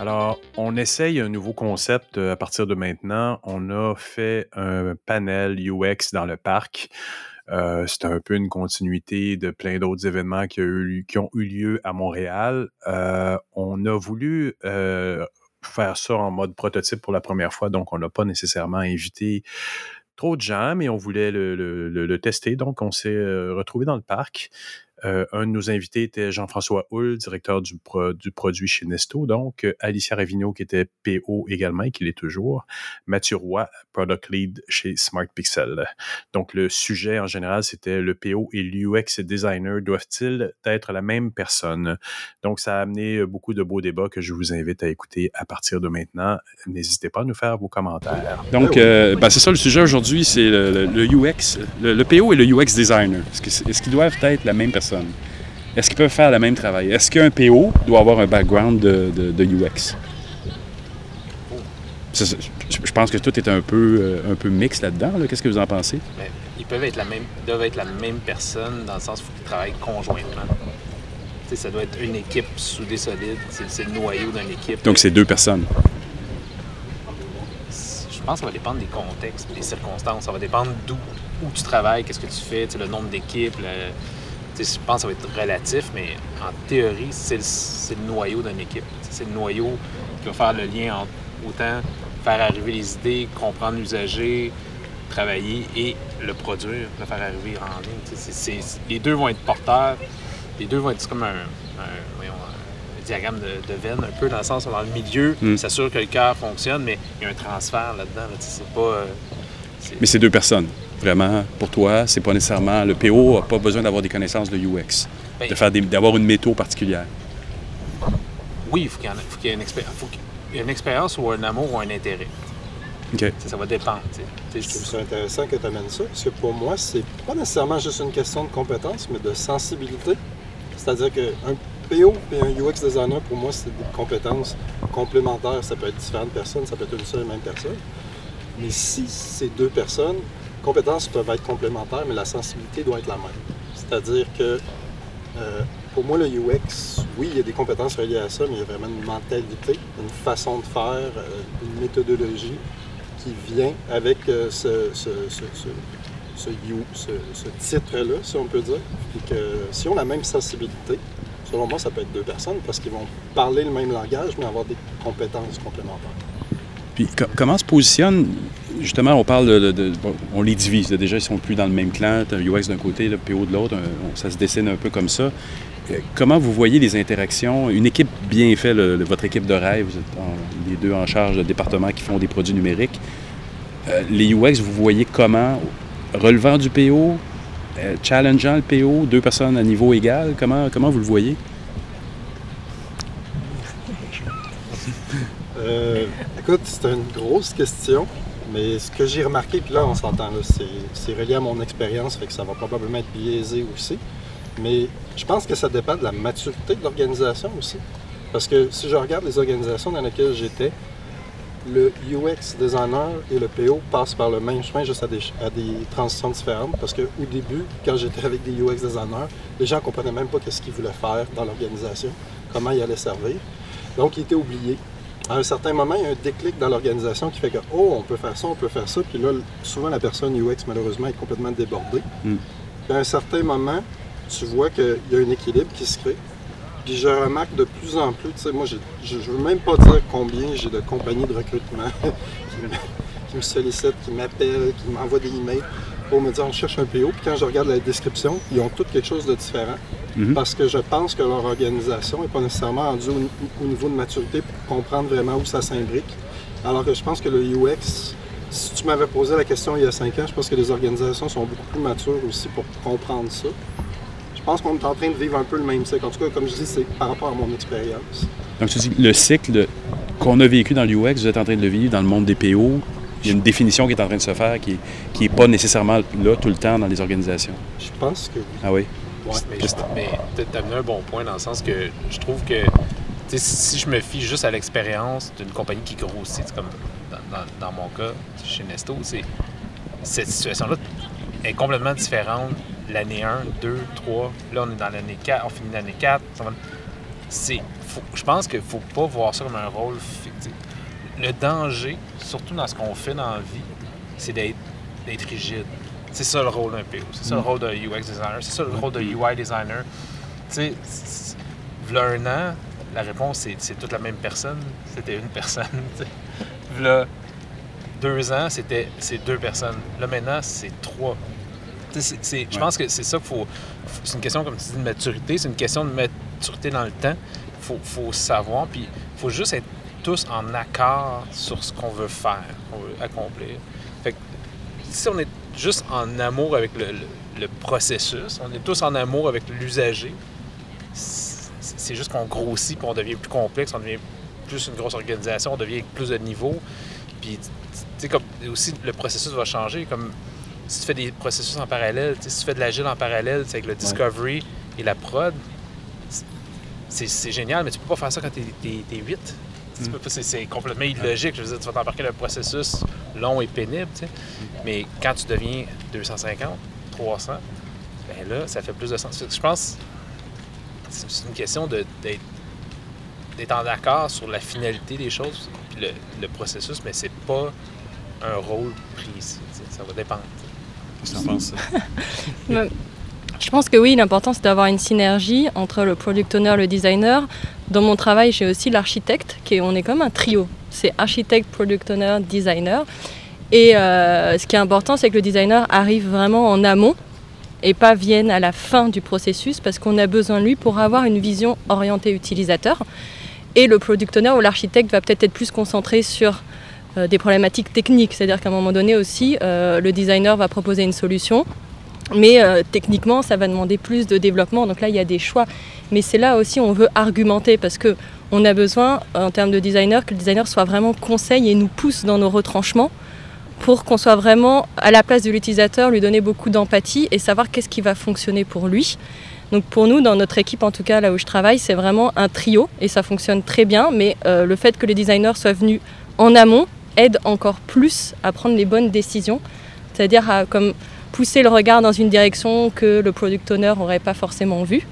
Alors, on essaye un nouveau concept euh, à partir de maintenant. On a fait un panel UX dans le parc. Euh, c'est un peu une continuité de plein d'autres événements qui, ont eu lieu à Montréal. Euh, on a voulu faire ça en mode prototype pour la première fois, donc on n'a pas nécessairement invité trop de gens, mais on voulait le tester, donc on s'est retrouvé dans le parc. Euh, un de nos invités était Jean-François Hull, directeur du, du, produit chez Nesto. Donc, euh, Alicia Ravigno, qui était PO également et qui l'est toujours. Mathieu Roy, Product Lead chez Smart Pixel. Donc, le sujet en général, c'était le PO et l'UX designer doivent-ils être la même personne? Donc, ça a amené euh, beaucoup de beaux débats que je vous invite à écouter à partir de maintenant. N'hésitez pas à nous faire vos commentaires. Donc, ben, c'est ça le sujet aujourd'hui, c'est le, UX, le, PO et le UX designer. Est-ce qu'ils doivent être la même personne? Est-ce qu'ils peuvent faire le même travail? Est-ce qu'un PO doit avoir un background de, UX? Je pense que tout est un peu, euh, un peu mix là-dedans. Qu'est-ce que vous en pensez? ils peuvent être la même, doivent être la même personne dans le sens où ils travaillent conjointement. ça doit être une équipe soudée solide. C'est le noyau d'une équipe. Donc, c'est deux personnes. Je pense que ça va dépendre des contextes, des circonstances. Ça va dépendre d'où où tu travailles, qu'est-ce que tu fais, le nombre d'équipes, je pense que ça va être relatif, mais en théorie, c'est le, noyau d'une équipe. C'est le noyau qui va faire le lien entre autant faire arriver les idées, comprendre l'usager, travailler et le produire, le faire arriver en ligne. les deux vont être porteurs. Les deux vont être comme un, diagramme de, veine, un peu dans le sens dans le milieu, mm. s'assure que le cœur fonctionne, mais il y a un transfert là-dedans. c'est pas. Euh, mais c'est deux personnes vraiment, pour toi, c'est pas nécessairement. Le PO n'a pas besoin d'avoir des connaissances de UX, ben, de faire d'avoir une méthode particulière. Oui, il faut qu'il y, ait une, expérience ou un amour ou un intérêt. Ça, va dépendre. Je trouve ça intéressant que tu amènes ça, parce que pour moi, c'est pas nécessairement juste une question de compétence, mais de sensibilité. C'est-à-dire qu'un PO et un UX designer, pour moi, c'est des compétences complémentaires. Ça peut être différentes personnes, ça peut être une seule et même personne. Mais si c'est deux personnes, compétences peuvent être complémentaires, mais la sensibilité doit être la même. C'est-à-dire que euh, pour moi, le UX, oui, il y a des compétences reliées à ça, mais il y a vraiment une mentalité, une façon de faire, euh, une méthodologie qui vient avec euh, ce, ce, titre-là, si on peut dire. Et que si on a la même sensibilité, selon moi, ça peut être deux personnes parce qu'ils vont parler le même langage, mais avoir des compétences complémentaires. Puis comment se positionne justement, on parle de. on les divise. Déjà, ils sont plus dans le même clan. Un UX d'un côté, le PO de l'autre. Ça se dessine un peu comme ça. Euh, comment vous voyez les interactions? Une équipe bien faite, votre équipe de rêve, vous êtes les deux en charge de départements qui font des produits numériques. Euh, les UX, vous voyez comment? Relevant du PO, euh, challengeant le PO, deux personnes à niveau égal, comment, comment vous le voyez? Écoute, c'est une grosse question. Mais ce que j'ai remarqué, puis là, on s'entend, c'est relié à mon expérience, fait que ça va probablement être biaisé aussi. Mais je pense que ça dépend de la maturité de l'organisation aussi. Parce que si je regarde les organisations dans lesquelles j'étais, le UX designer et le PO passent par le même chemin, juste à des, transitions différentes. Parce qu'au début, quand j'étais avec des UX designers, les gens ne comprenaient même pas ce qu'ils voulaient faire dans l'organisation, comment ils allaient servir. Donc, ils étaient oubliés à un certain moment, il y a un déclic dans l'organisation qui fait que, oh, on peut faire ça, on peut faire ça. Puis là, souvent, la personne UX, malheureusement, est complètement débordée. Hmm. Puis à un certain moment, tu vois qu'il y a un équilibre qui se crée. Puis je remarque de plus en plus, tu sais, moi, je ne veux même pas dire combien j'ai de compagnies de recrutement qui, me, sollicitent, qui m'appellent, qui m'envoient des emails pour me dire on cherche un PO. Puis quand je regarde la description, ils ont toutes quelque chose de différent. Mhm. Parce que je pense que leur organisation n'est pas nécessairement rendue au, niveau de maturité pour comprendre vraiment où ça s'imbrique. Alors que je pense que le UX, si tu m'avais posé la question il y a cinq ans, je pense que les organisations sont beaucoup plus matures aussi pour comprendre ça. Je pense qu'on est en train de vivre un peu le même cycle. En tout cas, comme je dis, c'est par rapport à mon expérience. Donc, tu dis le cycle qu'on a vécu dans l'UX, vous êtes en train de le vivre dans le monde des PO. Il y a une définition qui est en train de se faire qui n'est pas nécessairement là tout le temps dans les organisations. Je pense que Ah oui? Mais, tu as amené un bon point dans le sens que je trouve que si je me fie juste à l'expérience d'une compagnie qui grossit, comme dans, mon cas chez Nesto, cette situation-là est complètement différente l'année 1, 2, 3. Là, on est dans l'année 4, on finit l'année 4. c'est, je pense qu'il ne faut pas voir ça comme un rôle fictif. Le danger, surtout dans ce qu'on fait dans la vie, c'est d'être, rigide. C'est ça le rôle d'un PO, c'est ça le mm. rôle d'un UX designer, c'est ça le rôle d'un UI designer. Tu sais, un an, la réponse, c'est, toute la même personne. C'était une personne. Là, deux ans, c'était c'est deux personnes. Là, maintenant, c'est trois. Je pense que c'est ça qu'il faut. C'est une question, comme tu dis, de maturité. C'est une question de maturité dans le temps. Il faut, faut, savoir. Puis il faut juste être tous en accord sur ce qu'on veut faire, qu'on veut accomplir. Fait que si on est juste en amour avec le, le processus, on est tous en amour avec l'usager, c'est juste qu'on grossit, puis on devient plus complexe, on devient plus une grosse organisation, on devient plus de niveaux. Puis, tu sais, comme aussi, le processus va changer. Comme si tu fais des processus en parallèle, si tu fais de l'agile en parallèle, avec le discovery et la prod, c'est génial, mais tu peux pas faire ça quand tu es, 8. C'est complètement illogique. Je veux dire, tu vas t'embarquer le processus long et pénible, tu sais. Mais quand tu deviens 250, 300, ben là, ça fait plus de sens. Je pense que c'est une question d'être d'être en accord sur la finalité des choses, puis le, processus, mais c'est pas un rôle précis. Ça va dépendre. Qu'est-ce que tu penses? Je pense que oui, l'important c'est d'avoir une synergie entre le product owner et le designer. Dans mon travail, j'ai aussi l'architecte, qui on est comme un trio. C'est architecte, product owner, designer. Et euh, ce qui est important, c'est que le designer arrive vraiment en amont et pas vienne à la fin du processus parce qu'on a besoin de lui pour avoir une vision orientée utilisateur. Et le product owner ou l'architecte va peut-être être plus concentré sur euh, des problématiques techniques. C'est-à-dire qu'à un moment donné aussi, euh, le designer va proposer une solution, mais euh, techniquement, ça va demander plus de développement. Donc là, il y a des choix. Mais c'est là aussi on veut argumenter parce que on a besoin, en termes de designer, que le designer soit vraiment conseil et nous pousse dans nos retranchements pour qu'on soit vraiment à la place de l'utilisateur, lui donner beaucoup d'empathie et savoir qu'est-ce qui va fonctionner pour lui. Donc pour nous, dans notre équipe, en tout cas là où je travaille, c'est vraiment un trio et ça fonctionne très bien. Mais euh, le fait que les designers soient venus en amont aide encore plus à prendre les bonnes décisions, c'est-à-dire à comme pousser le regard dans une direction que le product owner n'aurait pas forcément vu.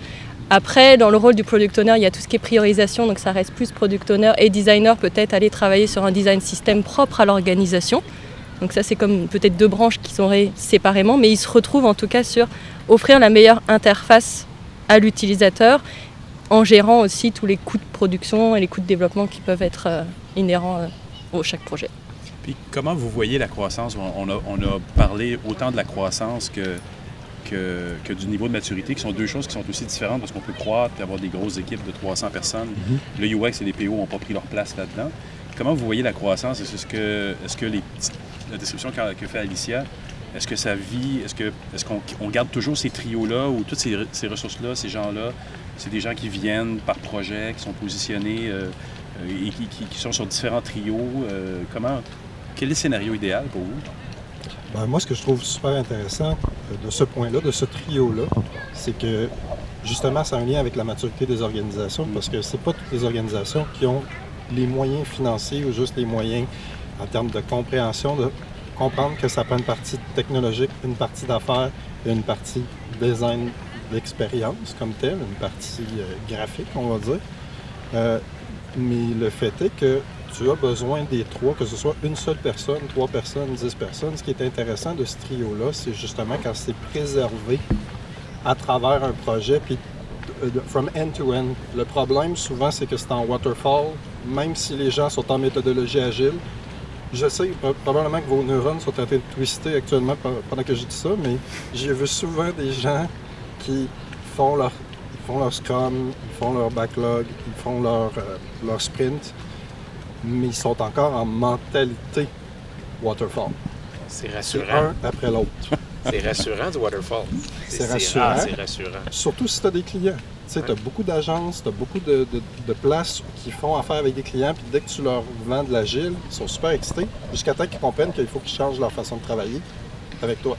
Après, dans le rôle du product owner, il y a tout ce qui est priorisation, donc ça reste plus product owner et designer peut-être aller travailler sur un design système propre à l'organisation. Donc ça, c'est comme peut-être deux branches qui sont séparément, mais ils se retrouvent en tout cas sur offrir la meilleure interface à l'utilisateur en gérant aussi tous les coûts de production et les coûts de développement qui peuvent être euh, inhérents euh, au chaque projet. Puis comment vous voyez la croissance? On a, on a parlé autant de la croissance que, que, du niveau de maturité, qui sont deux choses qui sont aussi différentes parce qu'on peut croître et avoir des grosses équipes de 300 personnes. Mm-hmm. Le UX et les PO n'ont pas pris leur place là-dedans. Comment vous voyez la croissance? Est-ce que, est -ce que les, la description que fait Alicia, est-ce que ça vit, est-ce qu'on est qu'on garde toujours ces trios-là ou toutes ces, ressources-là, ces gens-là, c'est des gens qui viennent par projet, qui sont positionnés euh, euh, et qui, sont sur différents trios. Euh, comment, quel est le scénario idéal pour vous? Ben, moi, ce que je trouve super intéressant de ce point-là, de ce trio-là, c'est que justement, c'est un lien avec la maturité des organisations parce que c'est pas toutes les organisations qui ont les moyens financiers ou juste les moyens en termes de compréhension de comprendre que ça prend une partie technologique, une partie d'affaires et une partie design d'expérience comme telle, une partie euh, graphique, on va dire. Euh, mais le fait est que tu as besoin des trois, que ce soit une seule personne, trois personnes, dix personnes. Ce qui est intéressant de ce trio-là, c'est justement quand c'est préservé à travers un projet, puis euh, from end to end. Le problème, souvent, c'est que c'est en waterfall, même si les gens sont en méthodologie agile, je sais probablement que vos neurones sont en train de twister actuellement pendant que je dis ça, mais j'ai vu souvent des gens qui font leur, font scrum, ils font leur backlog, ils font leur, euh, leur sprint, mais ils sont encore en mentalité waterfall. C'est rassurant. Un après l'autre. C'est rassurant du waterfall. C'est rassurant. rassurant. Surtout si tu as des clients. Tu sais, tu as beaucoup d'agences, tu as beaucoup de, places qui font affaire avec des clients, puis dès que tu leur vends de l'agile, ils sont super excités, jusqu'à temps qu'ils comprennent qu'il faut qu'ils changent leur façon de travailler avec toi.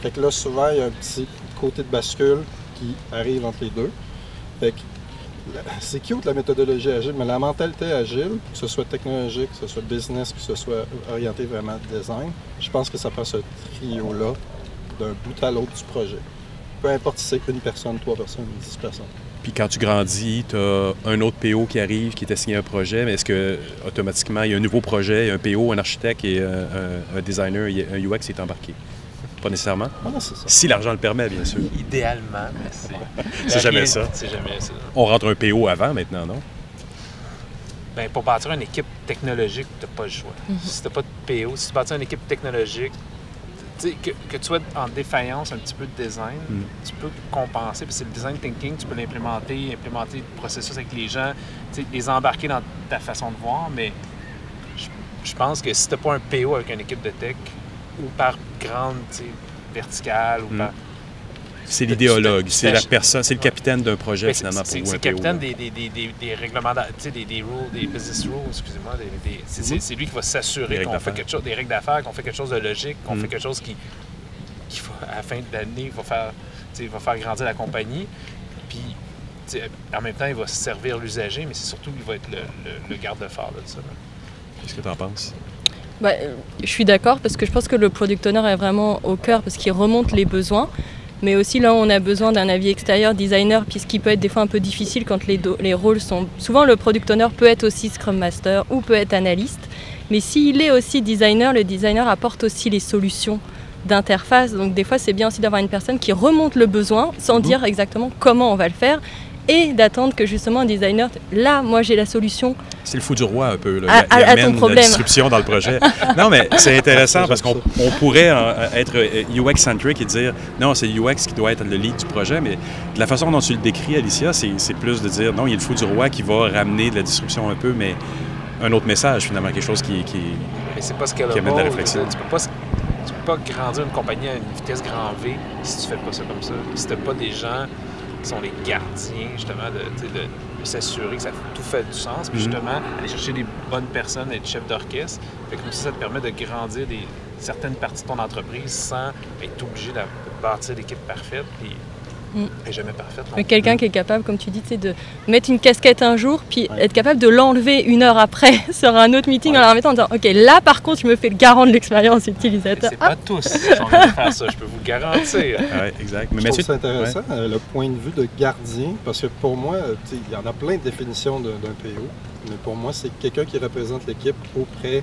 Fait que là, souvent, il y a un petit côté de bascule qui arrive entre les deux. Fait que c'est cute la méthodologie agile, mais la mentalité agile, que ce soit technologique, que ce soit business, que ce soit orienté vraiment design, je pense que ça prend ce trio-là d'un bout à l'autre du projet. Peu importe si c'est une personne, trois personnes, dix personnes. Puis quand tu grandis, tu as un autre PO qui arrive, qui t'a signé un projet, mais est-ce que automatiquement il y a un nouveau projet, un PO, un architecte et un, designer, un UX qui est embarqué? Pas nécessairement. Si l'argent le permet, bien sûr. Idéalement, mais c'est. c'est jamais ça. C'est jamais ça. On rentre un PO avant maintenant, non? Bien, pour bâtir une équipe technologique, tu n'as pas le choix. Mhm. Si tu n'as pas de PO, si tu bâtis une équipe technologique, que, que, tu sois en défaillance un petit peu de design, mhm. tu peux compenser. Puis c'est le design thinking, tu peux l'implémenter, implémenter le processus avec les gens, les embarquer dans ta façon de voir. Mais je, pense que si tu n'as pas un PO avec une équipe de tech, ou par grande verticale, ou mhm. par c'est l'idéologue, c'est la personne, c'est le capitaine d'un projet finalement pour vous. C'est le capitaine des, des, des, des, règlements, des, des rules, des business rules, excusez-moi. C'est lui qui va s'assurer qu'on fait quelque chose, des règles d'affaires, qu'on fait quelque chose de logique, qu'on fait mm. quelque chose qui, qui va, à la fin de l'année, va faire, va faire grandir la compagnie. Puis en même temps, il va servir l'usager, mais c'est surtout qu'il va être le, le, garde-phare de ça. Qu'est-ce que tu en penses? Bah, je suis d'accord parce que je pense que le product owner est vraiment au cœur parce qu'il remonte les besoins. Mais aussi là, on a besoin d'un avis extérieur designer, puisqu'il peut être des fois un peu difficile quand les, les rôles sont... Souvent, le product owner peut être aussi Scrum Master ou peut être analyste. Mais s'il est aussi designer, le designer apporte aussi les solutions d'interface. Donc des fois, c'est bien aussi d'avoir une personne qui remonte le besoin sans mhm. dire exactement comment on va le faire et d'attendre que justement un designer, là, moi j'ai la solution. C'est le fou du roi un peu. Là. il, amène la disruption dans le projet. non, mais c'est intéressant parce qu'on pourrait euh, être euh, UX-centric et dire non, c'est UX qui doit être le lead du projet, mais de la façon dont tu le décris, Alicia, c'est plus de dire non, il y a le fou du roi qui va ramener de la disruption un peu, mais un autre message finalement, quelque chose qui, qui, pas ce qui amène de la réflexion. Tu peux pas peux pas grandir une compagnie à une vitesse grand V si tu fais pas ça comme ça. Si tu pas des gens sont les gardiens, justement, de, s'assurer que ça, tout fait du sens. Puis, mhm. justement, aller chercher des bonnes personnes, être chef d'orchestre. Fait comme ça, ça te permet de grandir des, certaines parties de ton entreprise sans être obligé de bâtir l'équipe parfaite. Puis, Jamais parfaite. Mais quelqu'un qui est capable, comme tu dis, de mettre une casquette un jour, puis être capable de l'enlever une heure après sur un autre meeting en la remettant en disant Ok, là par contre, je me fais le garant de l'expérience utilisateur. C'est pas tous qui faire ça, je peux vous le garantir. Ouais, exact. Mais je trouve ça intéressant, euh, le point de vue de gardien, parce que pour moi, il y en a plein de définitions d'un PO, mais pour moi, c'est quelqu'un qui représente l'équipe auprès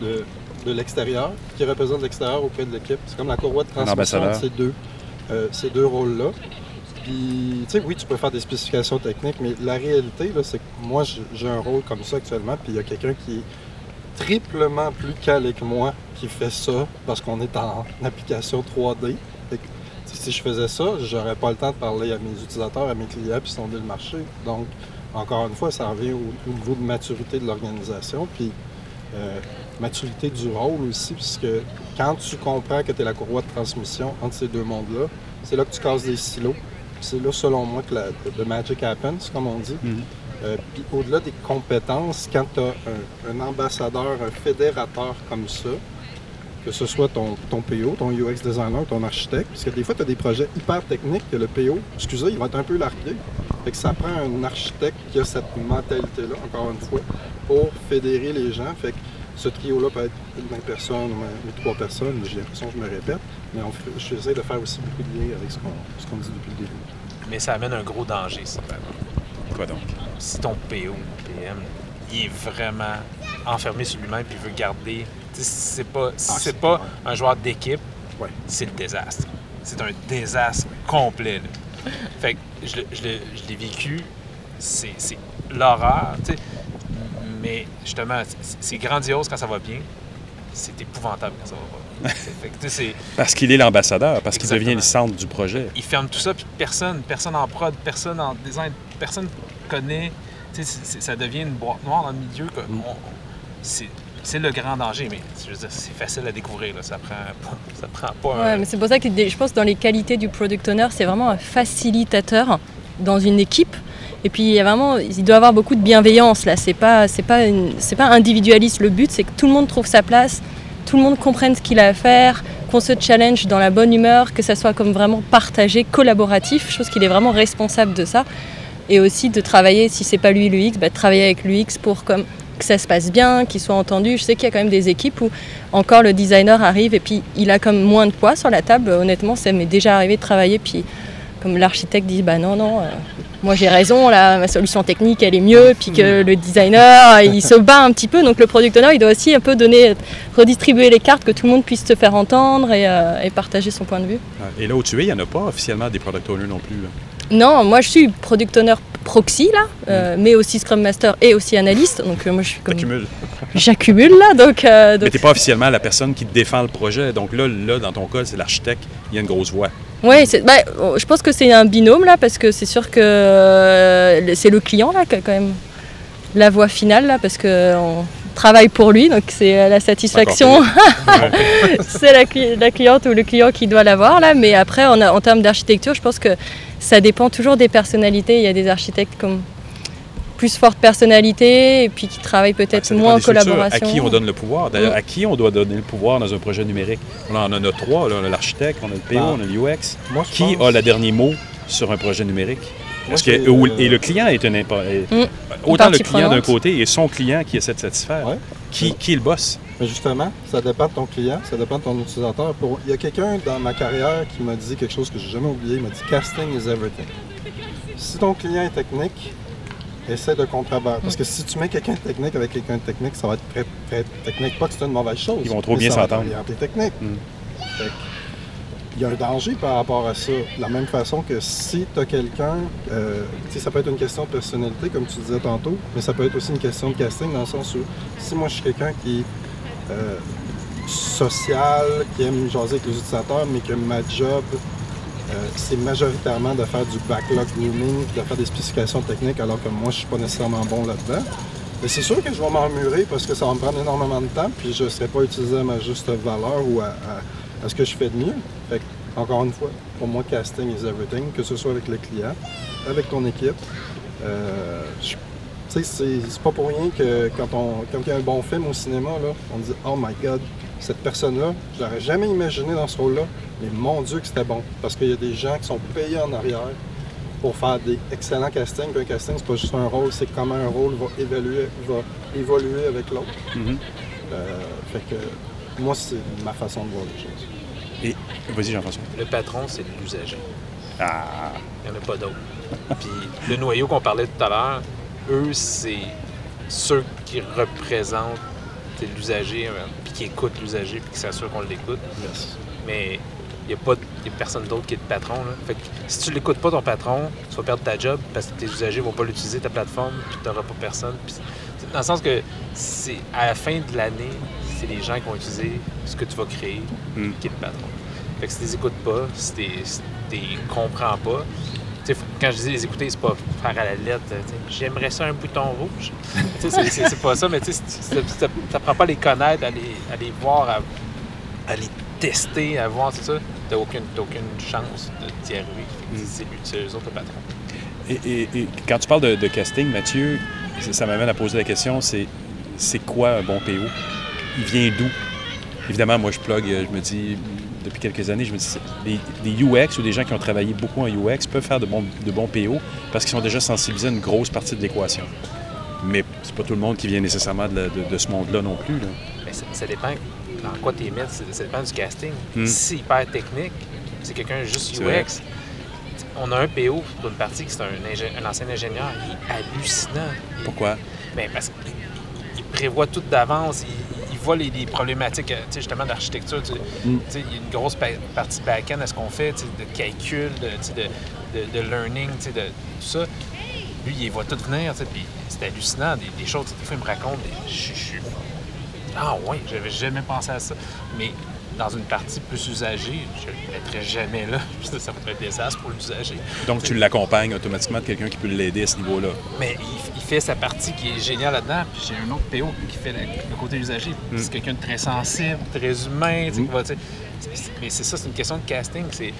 de, de l'extérieur, qui représente l'extérieur auprès de l'équipe. C'est comme la courroie de transmission de ces deux, euh, ces deux rôles-là. Puis, tu sais, oui, tu peux faire des spécifications techniques, mais la réalité, c'est que moi, j'ai un rôle comme ça actuellement, puis il y a quelqu'un qui est triplement plus calé que moi qui fait ça parce qu'on est en application 3D. si je faisais ça, j'aurais pas le temps de parler à mes utilisateurs, à mes clients, puis sonder le marché. Donc, encore une fois, ça revient au, niveau de maturité de l'organisation, puis euh, maturité du rôle aussi, puisque quand tu comprends que tu es la courroie de transmission entre ces deux mondes-là, c'est là que tu casses des silos c'est là, selon moi, que le magic happens, comme on dit. Mhm. Euh, puis au-delà des compétences, quand tu as un, ambassadeur, un fédérateur comme ça, que ce soit ton, ton PO, ton UX designer, ton architecte, parce que des fois, tu as des projets hyper techniques que le PO, excusez, il va être un peu largué. Fait que ça prend un architecte qui a cette mentalité-là, encore une fois, pour fédérer les gens. Fait que ce trio-là peut être une 20 personnes ou trois personnes, j'ai l'impression que je me répète, mais on, j'essaie de faire aussi beaucoup de liens avec ce qu'on, dit depuis le début. Mais ça amène un gros danger, ça. Quoi donc? Si ton PO ou PM, il est vraiment enfermé sur lui-même et veut garder. c'est pas, si ah, c'est pas un joueur d'équipe, c'est le désastre. C'est un désastre complet. Fait que je, l'ai vécu, c'est, c'est l'horreur. Mais justement, c'est grandiose quand ça va bien. C'est épouvantable quand ça va pas. parce qu'il est l'ambassadeur, parce qu'il devient le centre du projet. Il ferme tout ça, puis personne, personne en prod, personne en design, personne connaît. ça devient une boîte noire dans le milieu. Mm. c'est le grand danger, mais c'est facile à découvrir. Ça prend pas, ça prend pas ouais, mais c'est pour ça que je pense que dans les qualités du product owner, c'est vraiment un facilitateur dans une équipe et puis il y a vraiment, doit y avoir beaucoup de bienveillance là. C'est pas, c'est pas, c'est pas individualiste. Le but, c'est que tout le monde trouve sa place, tout le monde comprenne ce qu'il a à faire, qu'on se challenge dans la bonne humeur, que ça soit comme vraiment partagé, collaboratif. Chose qu'il est vraiment responsable de ça. Et aussi de travailler, si c'est pas lui l'UX, bah, de travailler avec l'UX pour comme que ça se passe bien, qu'il soit entendu. Je sais qu'il y a quand même des équipes où encore le designer arrive et puis il a comme moins de poids sur la table. Honnêtement, ça m'est déjà arrivé de travailler puis comme l'architecte dit bah non non, euh, moi j'ai raison, là, ma solution technique elle est mieux, puis que le designer il se bat un petit peu, donc le product owner il doit aussi un peu donner, redistribuer les cartes, que tout le monde puisse se faire entendre et, euh, et partager son point de vue. Et là où tu es, il n'y en a pas officiellement des product owners non plus. là. Non, moi je suis product owner proxy là, euh, mais aussi Scrum Master et aussi analyste, donc euh, moi je suis comme T'accumules. j'accumule là, donc, euh, Mais donc tu n'es pas officiellement la personne qui défend le projet. Donc là, là dans ton cas, c'est l'architecte, il y a une grosse voix. Oui, bah, oh, je pense que c'est un binôme là, parce que c'est sûr que euh, c'est le client là qui a quand même la voix finale là, parce qu'on travaille pour lui, donc c'est euh, la satisfaction, c'est la, la cliente ou le client qui doit l'avoir là. Mais après, on a, en termes d'architecture, je pense que ça dépend toujours des personnalités. Il y a des architectes comme plus forte personnalité et puis qui travaillent peut-être moins en collaboration. À qui on donne le pouvoir? D'ailleurs, Mm. à qui on doit donner le pouvoir dans un projet numérique? On en a trois. là. On a l'architecte, on a le PO, Ah. on a l'UX. Qui pense- a le dernier mot sur un projet numérique? Moi, que- euh, et le client est un impo- est- Mm. Autant le client d'un côté et son client qui essaie de satisfaire. Ouais. Qui, qui est le boss? Mais justement, ça dépend de ton client, ça dépend de ton utilisateur. Pour- Il y a quelqu'un dans ma carrière qui m'a dit quelque chose que j'ai jamais oublié. Il m'a dit casting is everything. Si ton client est technique, essaie de contrebattre. Parce que si tu mets quelqu'un de technique avec quelqu'un de technique, ça va être très, très technique. Pas que c'est une mauvaise chose. Ils vont trop bien s'entendre. orienté technique. Mm. Fait que, il y a un danger par rapport à ça. De la même façon que si tu as quelqu'un, euh, ça peut être une question de personnalité, comme tu disais tantôt, mais ça peut être aussi une question de casting, dans le sens où si moi je suis quelqu'un qui est euh, social, qui aime jaser avec les utilisateurs, mais que ma job, c'est majoritairement de faire du backlog grooming, de faire des spécifications techniques, alors que moi je suis pas nécessairement bon là-dedans. Mais c'est sûr que je vais m'emmurer parce que ça va me prendre énormément de temps, puis je ne serai pas utilisé à ma juste valeur ou à, ce que je fais de mieux. Fait encore une fois, pour moi, casting is everything, que ce soit avec le client, avec ton équipe. Euh, c'est pas pour rien que quand on quand il y a un bon film au cinéma, on dit Oh my god, cette personne-là, je l'aurais jamais imaginé dans ce rôle-là, mais mon Dieu que c'était bon. Parce qu'il y a des gens qui sont payés en arrière pour faire des excellents castings. Puis un casting, c'est pas juste un rôle, c'est comment un rôle va évaluer, va évoluer avec l'autre. Mhm. Euh, fait que moi, c'est ma façon de voir les choses. Et vas-y, Jean-François. Le patron, c'est l'usager. Ah, Il n'y en a pas d'autre. Puis le noyau qu'on parlait tout à l'heure, eux, c'est ceux qui représentent l'usager, euh, puis qui écoutent l'usager, puis qui s'assurent qu'on l'écoute. Yes. Mais n'y a, pas- y a personne d'autre qui est le patron. Là. Fait que si tu l'écoutes pas, ton patron, tu vas perdre ta job parce que tes usagers vont pas l'utiliser, ta plateforme, puis tu n'auras pas personne. Puis dans le sens que c'est à la fin de l'année, c'est les gens qui vont utiliser ce que tu vas créer Mm. qui est le patron. Fait que si tu les écoutes pas, si tu les comprends pas, tu sais, faut- quand je dis les écouter, c'est pas faire à la lettre, j'aimerais ça un bouton rouge. C'est- pas ça, mais tu n'apprends pas à les connaître, à les, à les voir, à, à les tester, à voir, c'est ça, t'as aucune, aucune chance d'y arriver. Mm. C'est eux autres le patron. Et, et- et quand tu parles de, de casting, Mathieu, ça, m'amène à poser la question, c'est c'est quoi un bon PO? Il vient d'où? Évidemment, moi, je plug, euh, je me dis, depuis quelques années, je me dis, les, les UX ou des gens qui ont travaillé beaucoup en UX peuvent faire de bons, de bons PO parce qu'ils sont déjà sensibilisés à une grosse partie de l'équation. Mais c'est pas tout le monde qui vient nécessairement de, la- de- de ce monde-là non plus. là. Mais ça, ça dépend dans quoi tu mettre, ça, dépend du casting. Mm. Si c'est hyper technique, c'est quelqu'un juste. UX. On a un PO pour une partie qui c'est un, ancien ingénieur, il est hallucinant. Il- Pourquoi? Ben, parce qu'il il prévoit tout d'avance, il, il voit les, les problématiques euh, justement d'architecture. Mm. Sais, Il y a une grosse pa- partie back-end à ce qu'on fait, de calcul, de, tu sais, de, de, de learning, de tout ça. Lui, il voit tout venir, puis c'est hallucinant, des, des choses. Des fois, il me raconte, je suis- Ah oui, j'avais jamais pensé à ça. Mais dans une partie plus usagée, je ne le mettrais jamais là. Ça, va être un désastre pour l'usager. Donc, tu l'accompagnes automatiquement de quelqu'un qui peut l'aider à ce niveau-là. Mais il, il fait sa partie qui est géniale là-dedans. Puis j'ai un autre PO qui fait le, le côté usager. Mm. C'est quelqu'un de très sensible, très humain. Mm. qui va, mais c'est ça, c'est une question de casting. C'est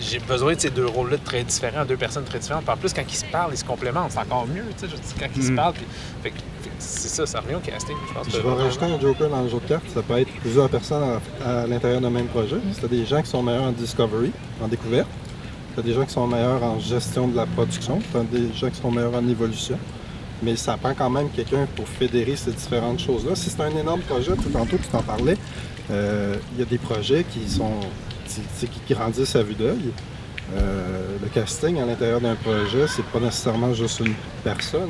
j'ai besoin de ces deux rôles-là très différents, deux personnes très différentes. Puis en plus, quand ils se parlent, ils se complémentent. C'est encore mieux, tu sais, quand ils se Mm. parlent. puis- fait c'est ça, ça revient au casting, je pense. Je vais rajouter un joker dans le jeu de cartes. Ça peut être plusieurs personnes à, à l'intérieur d'un même projet. C'est des gens qui sont meilleurs en discovery, en découverte. C'est des gens qui sont meilleurs en gestion de la production. C'est des gens qui sont meilleurs en évolution. Mais ça prend quand même quelqu'un pour fédérer ces différentes choses-là. Si c'est un énorme projet, tout tantôt tu t'en parlais, euh, il y a des projets qui sont qui, qui- qui grandissent à vue d'œil. Euh, le casting à l'intérieur d'un projet, c'est pas nécessairement juste une personne.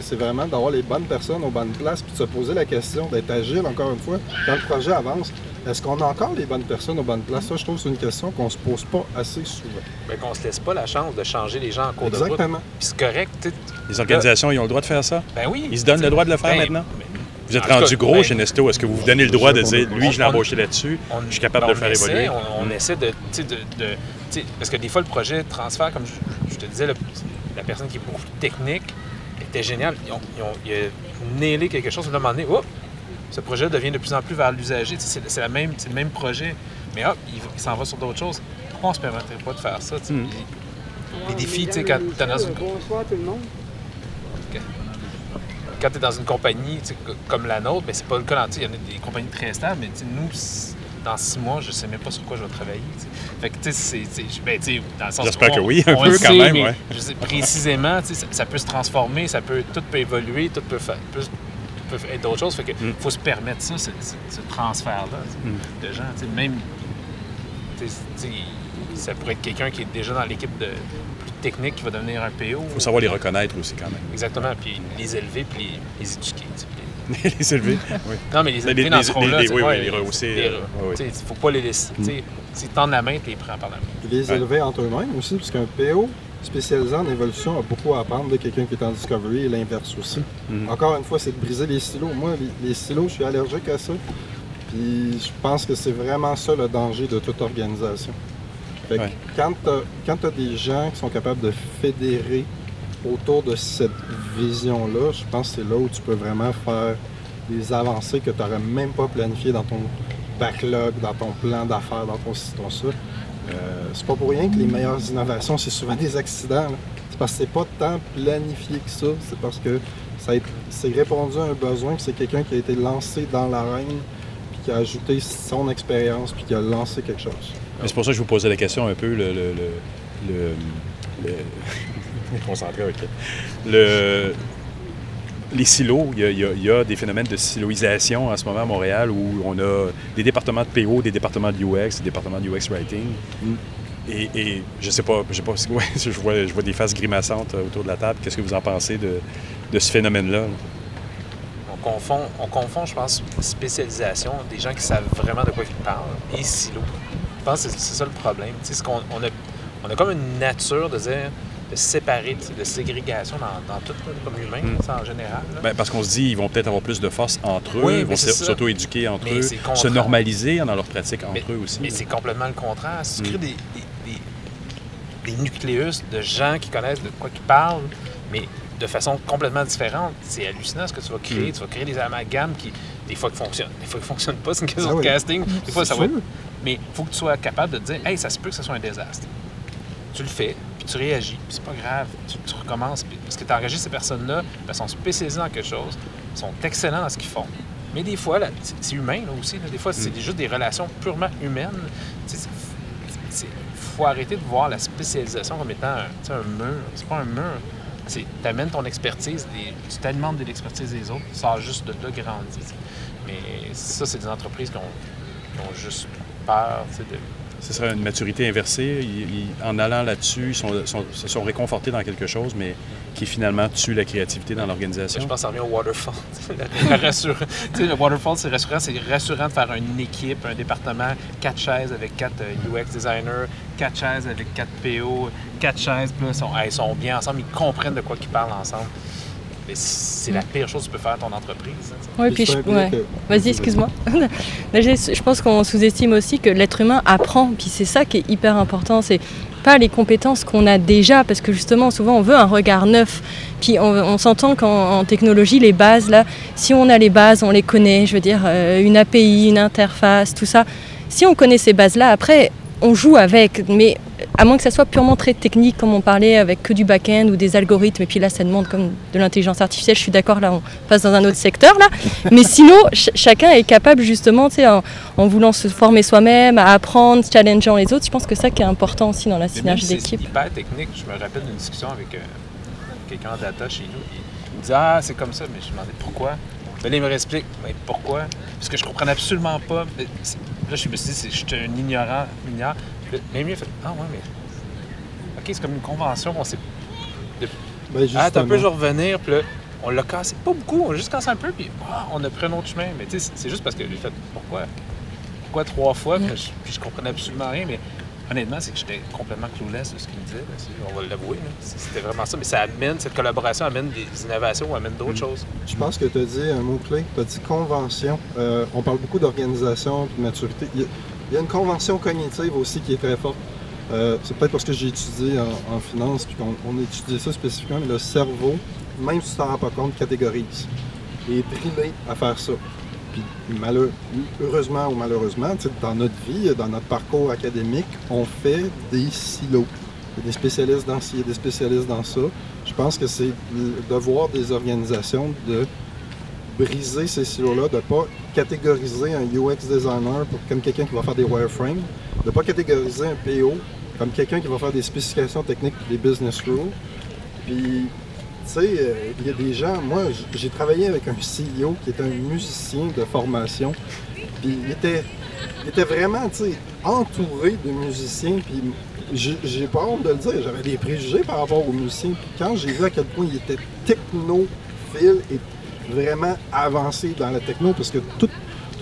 C'est- vraiment d'avoir les bonnes personnes aux bonnes places, puis de se poser la question, d'être agile encore une fois. Quand le projet avance, est-ce qu'on a encore les bonnes personnes aux bonnes places? Ça, je trouve que c'est une question qu'on se pose pas assez souvent. Ben, qu'on se laisse pas la chance de changer les gens en cours de route. Exactement. Puis c'est correct. Les organisations, ils ont le droit de faire ça? Ben oui. Ils se donnent le droit de le faire Ben, maintenant? ben, Vous êtes rendu cas, gros ben, chez Nesto. Est-ce que vous vous donnez le droit de dire, lui, je l'ai embauché là-dessus, je suis capable ben, de le faire essaie, évoluer? On, on Mm. essaie de, parce que des fois, le projet de transfert, comme je, je te disais, le- la personne qui est beaucoup plus technique était géniale. Ils ont, ils ont, il a nailé quelque chose. À un moment donné, hop, ce projet devient de plus en plus vers l'usager. C'est c'est la même- c'est le même projet, mais hop, il, il s'en va sur d'autres choses. Pourquoi on ne se permettrait pas de faire ça? Mm. Les, les défis, tu sais, quand tu es dans une Bonsoir tout le monde. quand tu es dans une compagnie comme la nôtre, ben, c'est pas le cas. Il y en a des compagnies très stables, mais tu sais, nous, dans six mois, je sais même pas sur quoi je vais travailler. tu sais. Fait que, tu sais, ben, tu sais, dans le sens J'espère que oui, un peu quand sait, même, ouais. je sais, précisément, ça, ça peut se transformer, ça peut, tout peut évoluer, tout peut, faire, peut, peut être d'autres choses. Fait que Mm. faut se permettre ça, ce, ce- ce transfert-là Mm. de gens. Même, ça pourrait être quelqu'un qui est déjà dans l'équipe de plus technique qui va devenir un PO. Il faut savoir les reconnaître aussi quand même. Exactement, puis les élever, puis les, les éduquer. Tu les- élever, oui. non, mais les élever les- dans ce les- rôle-là, les- tu sais, oui, ouais, oui, les rehausser, euh, oui. tu sais, faut pas les laisser. tu sais, S'ils tendent la main, tu les prends par la main. Les élever entre eux-mêmes aussi, parce qu'un PO spécialisé en évolution a beaucoup à apprendre de quelqu'un qui est en discovery et l'inverse aussi. Mhm. Encore une fois, c'est de briser les silos. Moi, les, les silos, je suis allergique à ça. Puis je pense que c'est vraiment ça le danger de toute organisation. Fait que Ouais. quand tu as, des gens qui sont capables de fédérer autour de cette vision-là, je pense que c'est là où tu peux vraiment faire des avancées que tu n'aurais même pas planifiées dans ton backlog, dans ton plan d'affaires, dans ton ci, ton ça. Euh, c'est pas pour rien que les meilleures innovations, c'est souvent des accidents. C'est parce que c'est pas tant planifié que ça. C'est parce que c'est répondu à un besoin, c'est quelqu'un qui a été lancé dans l'arène, puis qui a ajouté son expérience, puis qui a lancé quelque chose. C'est pour ça que je vous posais la question un peu, le, le, le- le- concentré les silos, il y, a, des phénomènes de siloisation en ce moment à Montréal où on a des départements de PO, des départements de UX, des départements de UX Writing. Et, je sais pas, je sais pas, je, vois, des faces grimaçantes euh, autour de la table. Qu'est-ce que vous en pensez de, ce phénomène-là? On confond, on confond, je pense, spécialisation, des gens qui savent vraiment de quoi ils parlent, et silo. Je pense que c'est ça le problème. On a comme une nature de dire, de séparer, de ségrégation dans, dans tout, comme humain, Mm. sais, en général. Ben, parce qu'on se dit ils vont peut-être avoir plus de force entre eux, Oui, ils vont s'auto-éduquer entre Mais eux, se normaliser dans leur pratique entre eux aussi. Mais c'est complètement le contraire. Si tu Mm. crées des, des, des- des nucléus de gens qui connaissent de quoi ils parlent, mais de façon complètement différente, c'est hallucinant ce que tu vas créer. Mm. Tu vas créer des amalgames qui, des fois, qui fonctionnent. Des fois, qui ne fonctionnent pas. C'est une question Ah de oui. casting. Des fois, ça va être- Mais il faut que tu sois capable de te dire Hey, ça se peut que ce soit un désastre. Tu le fais, puis tu réagis, puis c'est pas grave. Tu, tu recommences. puis- parce que tu as engagé ces personnes-là, elles sont spécialisées dans quelque chose, sont excellents dans ce qu'ils font. Mais des fois, c'est- humain là, aussi. là. Des fois, c'est Mm. juste des relations purement humaines. Il faut arrêter de voir la spécialisation comme étant un, un mur. C'est pas un mur. Tu amènes ton expertise, des- tu t'alimentes de l'expertise des autres, tu sors juste de là grandi. tu sais. Mais ça, c'est des entreprises qui ont, qui ont juste peur de, Ce serait une maturité inversée. En allant là-dessus, ils sont, se sont réconfortés dans quelque chose, mais qui finalement tue la créativité dans l'organisation. Je pense que ça au waterfall. Le waterfall, c'est rassurant. C'est rassurant de faire une équipe, un département, quatre chaises avec quatre euh, UX designers, quatre chaises avec quatre PO, quatre chaises, puis ils sont bien ensemble, ils comprennent de quoi ils parlent ensemble. Mais c'est la pire chose que tu peux faire à ton entreprise. hein. Ouais, Puis je, ouais. que- Vas-y, excuse-moi. Je pense qu'on sous-estime aussi que l'être humain apprend, puis c'est ça qui est hyper important. C'est pas les compétences qu'on a déjà, parce que justement, souvent, on veut un regard neuf. Puis on, on s'entend qu'en en technologie, les bases, là, si on a les bases, on les connaît, je veux dire, euh, une API, une interface, tout ça. Si on connaît ces bases-là, après, on joue avec, mais à moins que ça soit purement très technique, comme on parlait, avec que du back-end ou des algorithmes, et puis là, ça demande comme de l'intelligence artificielle, je suis d'accord, là, on passe dans un autre secteur, là. Mais sinon, ch- chacun est capable, justement, tu sais, en, en voulant se former soi-même, à apprendre, challengeant les autres. Je pense que ça qui est important aussi dans la synergie d'équipe. C'est hyper technique. Je me rappelle d'une discussion avec euh, quelqu'un en data chez nous. Il me dit Ah, c'est comme ça. Mais je me demandais pourquoi. Ben, il me réexplique Mais pourquoi? Parce que je comprenais absolument pas. Là, je me suis dit c'est- Je suis un ignorant. Ignore. Il a fait Ah, ouais, mais OK, c'est comme une convention, on s'est. Ben, Ah, t'as un peu, je revenir, puis là, on l'a cassé. Pas beaucoup, on a juste cassé un peu, puis ah, on a pris un autre chemin. Mais tu sais, c'est- juste parce que j'ai fait pourquoi? Pourquoi trois fois, puis, je, comprenais absolument rien, mais honnêtement, c'est que j'étais complètement clueless de ce qu'il me disait. On va l'avouer, c'était vraiment ça. Mais ça amène, cette collaboration amène des innovations, amène d'autres choses. Je pense que tu as dit un mot-clé. Tu as dit convention. Euh, on parle beaucoup d'organisation de maturité. Il y, a, une convention cognitive aussi qui est très forte. Euh, c'est peut-être parce que j'ai étudié en, finance puis qu'on étudié ça spécifiquement, mais le cerveau, même si tu t'en rends pas compte, catégorise. Est drillé à faire ça. Puis heureusement ou malheureusement, dans notre vie, dans notre parcours académique, on fait des silos. Il y a des spécialistes dans ci, il y a des spécialistes dans ça. Je pense que c'est le devoir des organisations de briser ces silos-là, de ne pas catégoriser un UX designer comme quelqu'un qui va faire des wireframes, de ne pas catégoriser un PO comme quelqu'un qui va faire des spécifications techniques des business rules. Puis, tu sais, euh, il y a des gens, moi, j'ai travaillé avec un CEO qui est un musicien de formation, puis il était, il était vraiment, tu sais, entouré de musiciens, puis j'ai pas honte de le dire, j'avais des préjugés par rapport aux musiciens, puis quand j'ai vu à quel point il était technophile et vraiment avancé dans la techno, parce que tout,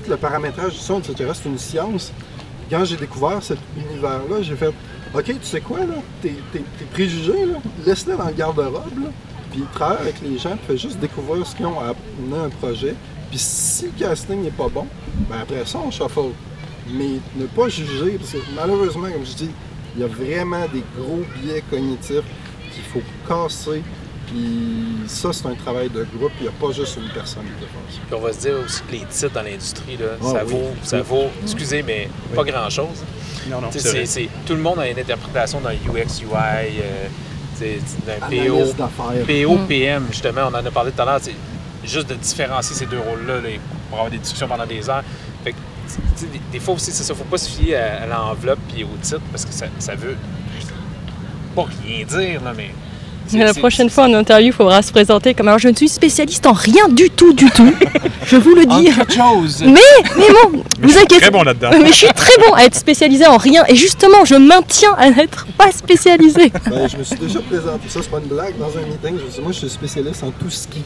le paramétrage du son, etc., c'est une science. Quand j'ai découvert cet univers-là, j'ai fait OK, tu sais quoi, là, tes, préjugés, là, laisse-les dans le garde-robe, puis travaille avec les gens, fais juste découvrir ce qu'ils ont à un projet. Puis si le casting n'est pas bon, ben après ça, on shuffle. Mais ne pas juger, parce que malheureusement, comme je dis, il y a vraiment des gros biais cognitifs qu'il faut casser. Puis ça, c'est un travail de groupe, il n'y a pas juste une personne qui ça. Puis on va se dire aussi que les titres dans l'industrie, là, Ah ça, oui. vaut, ça vaut, excusez, mais pas grand-chose. Non, non, c'est vrai. c'est- c'est- tout le monde a une interprétation d'un UX, UI, euh, d'un PO. PO. PM, justement, on en a parlé tout à l'heure, c'est juste de différencier ces deux rôles-là là, pour avoir des discussions pendant des heures. Fait que, tu sais, des, des fois aussi, c'est ça, faut pas se fier à, à l'enveloppe et au titre parce que ça, ça veut pas rien dire, là, mais. Mais la prochaine fois en interview, il faudra se présenter comme alors je ne suis spécialiste en rien du tout, du tout. Je vous le dis. Mais, mais bon, vous inquiétez Très bon là-dedans. Mais je suis très bon à être spécialisé en rien et justement, je maintiens à n'être pas spécialisé. Ben, je me suis déjà présenté, ça c'est pas une blague, dans un meeting, je moi je suis spécialiste en tout ski.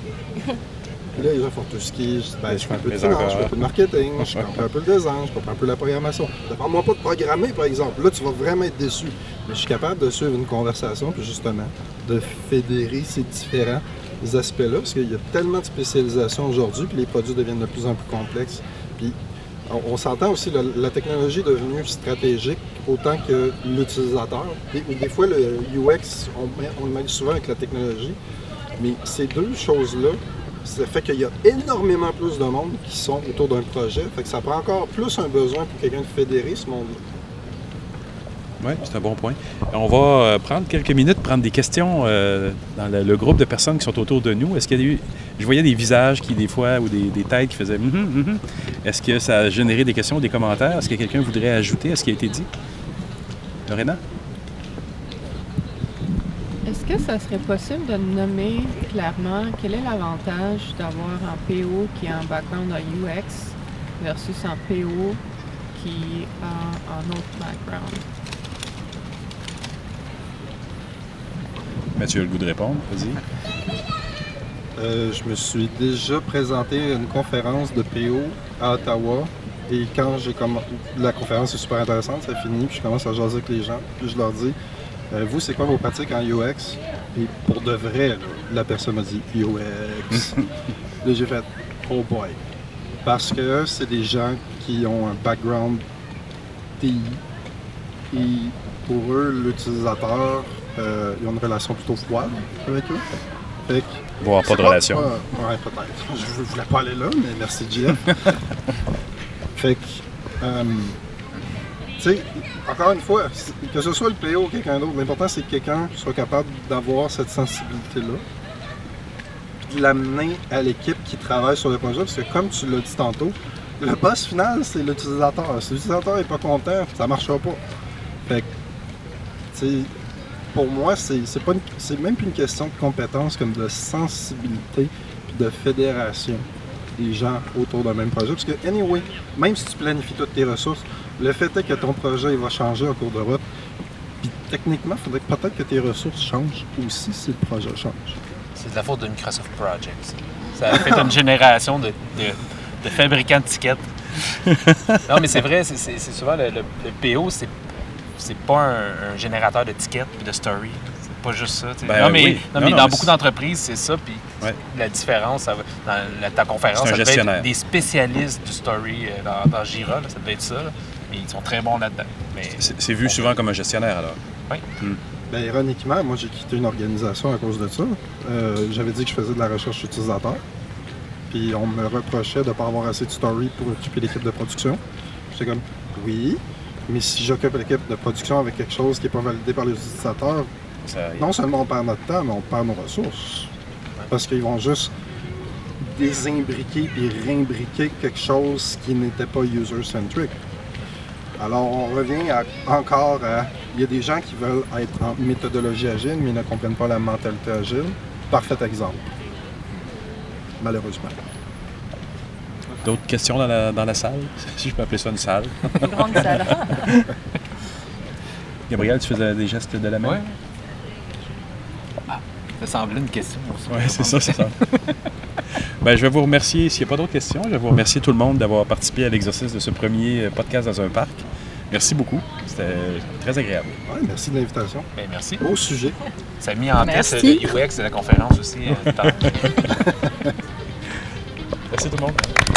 Puis là, les gens font tout je, dis, ben, je fais un peu de finance, je fais un peu de marketing, je comprends un peu le design, je comprends un peu la programmation. Demande-moi pas de programmer, par exemple. Là, tu vas vraiment être déçu. Mais je suis capable de suivre une conversation, puis justement, de fédérer ces différents aspects-là, parce qu'il y a tellement de spécialisation aujourd'hui, puis les produits deviennent de plus en plus complexes. Puis on, on s'entend aussi, la, la technologie est devenue stratégique autant que l'utilisateur. Des, des fois, le UX, on, on le mêle souvent avec la technologie, mais ces deux choses-là, ça fait qu'il y a énormément plus de monde qui sont autour d'un projet. Fait que ça prend encore plus un besoin pour quelqu'un de fédérer ce monde-là. Oui, c'est un bon point. On va euh, prendre quelques minutes, prendre des questions euh, dans le, groupe de personnes qui sont autour de nous. Est-ce qu'il y a eu. Je voyais des visages qui, des fois, ou des, têtes qui faisaient. Mhm, mhm. Est-ce que ça a généré des questions, des commentaires? Est-ce que quelqu'un voudrait ajouter à ce qui a été dit? Lorena? Est-ce que ça serait possible de nommer clairement? Quel est l'avantage d'avoir un PO qui a un background en UX versus un PO qui a un autre background? Mathieu a le goût de répondre. Vas-y. Euh, je me suis déjà présenté à une conférence de PO à Ottawa. Et quand j'ai comme la conférence est super intéressante, ça finit, puis je commence à jaser avec les gens, puis je leur dis Vous, c'est quoi vos pratiques en UX Et pour de vrai, là, la personne m'a dit UX. là, j'ai fait Oh boy. Parce que c'est des gens qui ont un background TI. Et pour eux, l'utilisateur, euh, ils ont une relation plutôt froide avec eux. Fait que pas de relation. Ouais, ouais, peut-être. Je voulais pas aller là, mais merci, Jeff. fait que, euh, tu sais, encore une fois, que ce soit le PO ou quelqu'un d'autre, l'important c'est que quelqu'un soit capable d'avoir cette sensibilité-là, puis de l'amener à l'équipe qui travaille sur le projet, parce que comme tu l'as dit tantôt, le boss final, c'est l'utilisateur. Si l'utilisateur n'est pas content, ça ne marchera pas. Fait que, tu sais, pour moi, c'est même plus une question de compétence comme de sensibilité puis de fédération des gens autour d'un même projet. Parce que, anyway, même si tu planifies toutes tes ressources, le fait est que ton projet il va changer en cours de route, puis techniquement, il faudrait peut-être que tes ressources changent aussi si le projet change. C'est de la faute de Microsoft Project. ça. Ça a fait une génération de, de- de fabricants de tickets. non, mais c'est vrai, c'est- souvent le, le- le PO, c'est c'est pas un, un générateur de tickets et de story. C'est pas juste ça. Ben non, mais, oui. non, Non, mais non, dans mais beaucoup d'entreprises, c'est ça. Puis Ouais. la différence, ça va- dans la- ta conférence, ça devait être des spécialistes du story euh, dans, dans Jira. là, ça devait être ça. là. Mais ils sont très bons là-dedans. Mais C'est c'est vu souvent comme un gestionnaire, alors. Ben, ironiquement, moi j'ai quitté une organisation à cause de ça. Euh, J'avais dit que je faisais de la recherche utilisateur. Puis on me reprochait de ne pas avoir assez de story pour occuper l'équipe de production. J'étais comme oui, mais si j'occupe l'équipe de production avec quelque chose qui n'est pas validé par les utilisateurs, Ça- non seulement on perd notre temps, mais on perd nos ressources. Parce qu'ils vont juste désimbriquer puis réimbriquer quelque chose qui n'était pas user-centric. Alors on revient à- encore à... Il y a des gens qui veulent être en méthodologie agile, mais ils ne comprennent pas la mentalité agile. Parfait exemple. Malheureusement. D'autres questions dans la, dans la salle? Si je peux appeler ça une salle. Une grande salle. Gabriel, tu faisais des gestes de la main? Ouais. Ah, ça semblait une question aussi. Oui, c'est ça, c'est ça. ben, je vais vous remercier. S'il n'y a pas d'autres questions, je vais vous remercier tout le monde d'avoir participé à l'exercice de ce premier euh, podcast dans un parc. Merci beaucoup. C'était très agréable. Ouais, merci de l'invitation. Ben, merci. Beau sujet. Ça a mis en Merci. tête le UX de la conférence aussi. euh, Merci tout le monde.